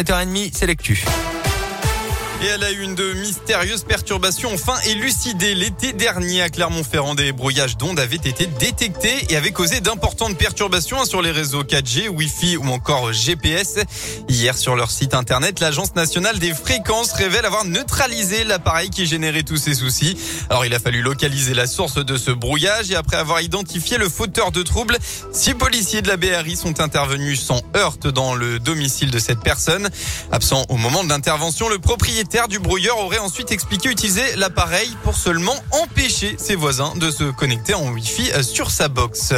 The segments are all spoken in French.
7h30, c'est l'actu. Et elle a eu une de mystérieuses perturbations enfin élucidées. L'été dernier à Clermont-Ferrand, des brouillages d'ondes avaient été détectés et avaient causé d'importantes perturbations sur les réseaux 4G, Wi-Fi ou encore GPS. Hier, sur leur site internet, l'Agence nationale des fréquences révèle avoir neutralisé l'appareil qui générait tous ces soucis. Alors, il a fallu localiser la source de ce brouillage et après avoir identifié le fauteur de troubles, six policiers de la BRI sont intervenus sans heurte dans le domicile de cette personne. Absent au moment de l'intervention, le propriétaire du brouilleur aurait ensuite expliqué utiliser l'appareil pour seulement empêcher ses voisins de se connecter en Wi-Fi sur sa box.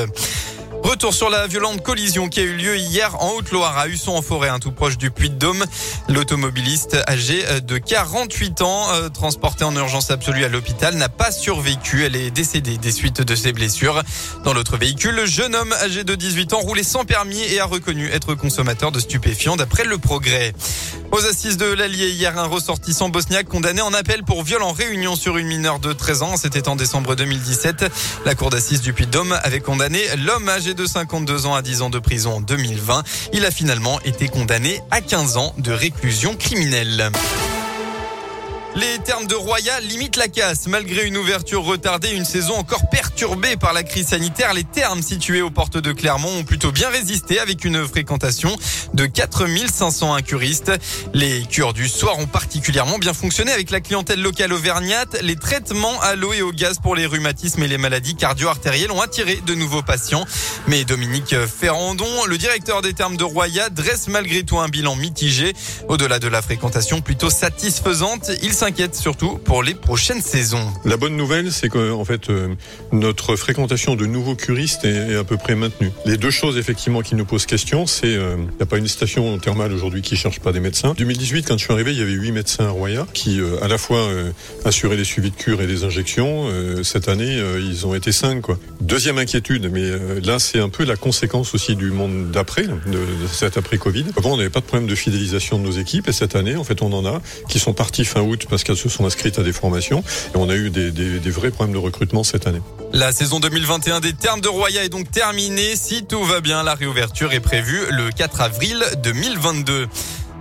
Retour sur la violente collision qui a eu lieu hier en Haute-Loire à Husson en forêt, un tout proche du Puy-de-Dôme. L'automobiliste âgé de 48 ans, euh, transporté en urgence absolue à l'hôpital, n'a pas survécu. Elle est décédée des suites de ses blessures. Dans l'autre véhicule, le jeune homme âgé de 18 ans roulait sans permis et a reconnu être consommateur de stupéfiants d'après le progrès. Aux assises de l'Allier, hier, un ressortissant bosniaque condamné en appel pour viol en réunion sur une mineure de 13 ans. C'était en décembre 2017. La cour d'assises du Puy-de-Dôme avait condamné l'homme âgé de 52 ans à 10 ans de prison en 2020. Il a finalement été condamné à 15 ans de réclusion criminelle. Les termes de Roya limitent la casse. Malgré une ouverture retardée, une saison encore perturbée par la crise sanitaire, les termes situés aux portes de Clermont ont plutôt bien résisté avec une fréquentation de 4500 incuristes. Les cures du soir ont particulièrement bien fonctionné avec la clientèle locale auvergnate. Les traitements à l'eau et au gaz pour les rhumatismes et les maladies cardio-artérielles ont attiré de nouveaux patients. Mais Dominique Ferrandon, le directeur des termes de Roya, dresse malgré tout un bilan mitigé. Au-delà de la fréquentation plutôt satisfaisante, il s'inquiète surtout pour les prochaines saisons. La bonne nouvelle, c'est que en fait euh, notre fréquentation de nouveaux curistes est, à peu près maintenue. Les deux choses effectivement qui nous posent question, c'est euh, il n'y a pas une station thermale aujourd'hui qui cherche pas des médecins. 2018, quand je suis arrivé, il y avait huit médecins à Roya qui euh, à la fois assuraient les suivis de cure et des injections. cette année, ils ont été cinq. Deuxième inquiétude, mais là c'est un peu la conséquence aussi du monde d'après, de, cet après Covid. Avant, on n'avait pas de problème de fidélisation de nos équipes et cette année, en fait, on en a qui sont partis fin août parce qu'elles se sont inscrites à des formations. Et on a eu des, vrais problèmes de recrutement cette année. La saison 2021 des termes de Roya est donc terminée. Si tout va bien, la réouverture est prévue le 4 avril 2022.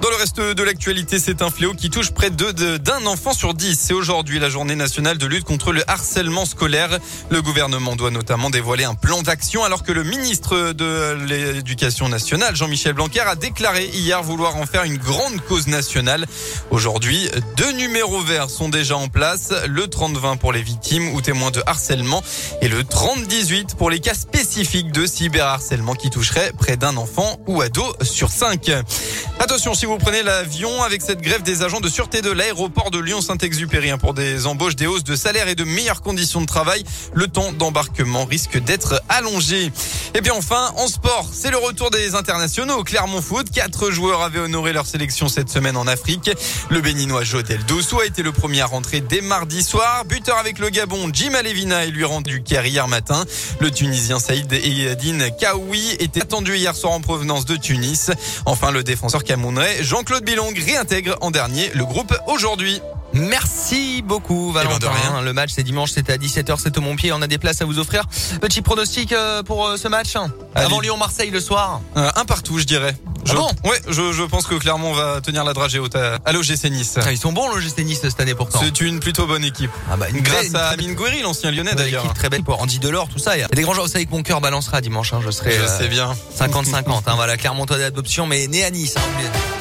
Dans le reste de l'actualité, c'est un fléau qui touche près d'un enfant sur dix. C'est aujourd'hui la journée nationale de lutte contre le harcèlement scolaire. Le gouvernement doit notamment dévoiler un plan d'action alors que le ministre de l'Éducation nationale, Jean-Michel Blanquer, a déclaré hier vouloir en faire une grande cause nationale. Aujourd'hui, deux numéros verts sont déjà en place. Le 30-20 pour les victimes ou témoins de harcèlement et le 30-18 pour les cas spécifiques de cyberharcèlement qui toucherait près d'un enfant ou ado sur cinq. Attention, si vous prenez l'avion avec cette grève des agents de sûreté de l'aéroport de Lyon-Saint-Exupéry hein, pour des embauches, des hausses de salaire et de meilleures conditions de travail, le temps d'embarquement risque d'être allongé. Et bien enfin, en sport, c'est le retour des internationaux. Clermont Foot, quatre joueurs avaient honoré leur sélection cette semaine en Afrique. Le béninois Jotel Dossou a été le premier à rentrer dès mardi soir. Buteur avec le Gabon, Jim Alevina est lui rendu care hier matin. Le Tunisien Saïd Eyadine Kaoui était attendu hier soir en provenance de Tunis. Enfin, le défenseur camerounais Jean-Claude Bilong réintègre en dernier le groupe aujourd'hui. Merci beaucoup eh ben, Valentin. Le match c'est dimanche, c'était à 17h, c'est au Montpied. On a des places à vous offrir. Petit pronostic euh, pour euh, ce match avant Lyon-Marseille le soir. Euh, un partout, je dirais. Je, ah bon Ouais, je, je, pense que Clermont va tenir la dragée haute à, l'OGC Nice. Ah, ils sont bons l'OGC Nice cette année pourtant. C'est une plutôt bonne équipe. Ah bah, une Grâce à Amine Gouiri, l'ancien lyonnais d'ailleurs. Très belle pour Andy Delors, tout ça. Il y a des grands joueurs. Vous savez que mon cœur balancera dimanche. Hein, je serai. Je sais bien. 50-50. hein, voilà, Clermont d'adoption, mais né à Nice. Hein,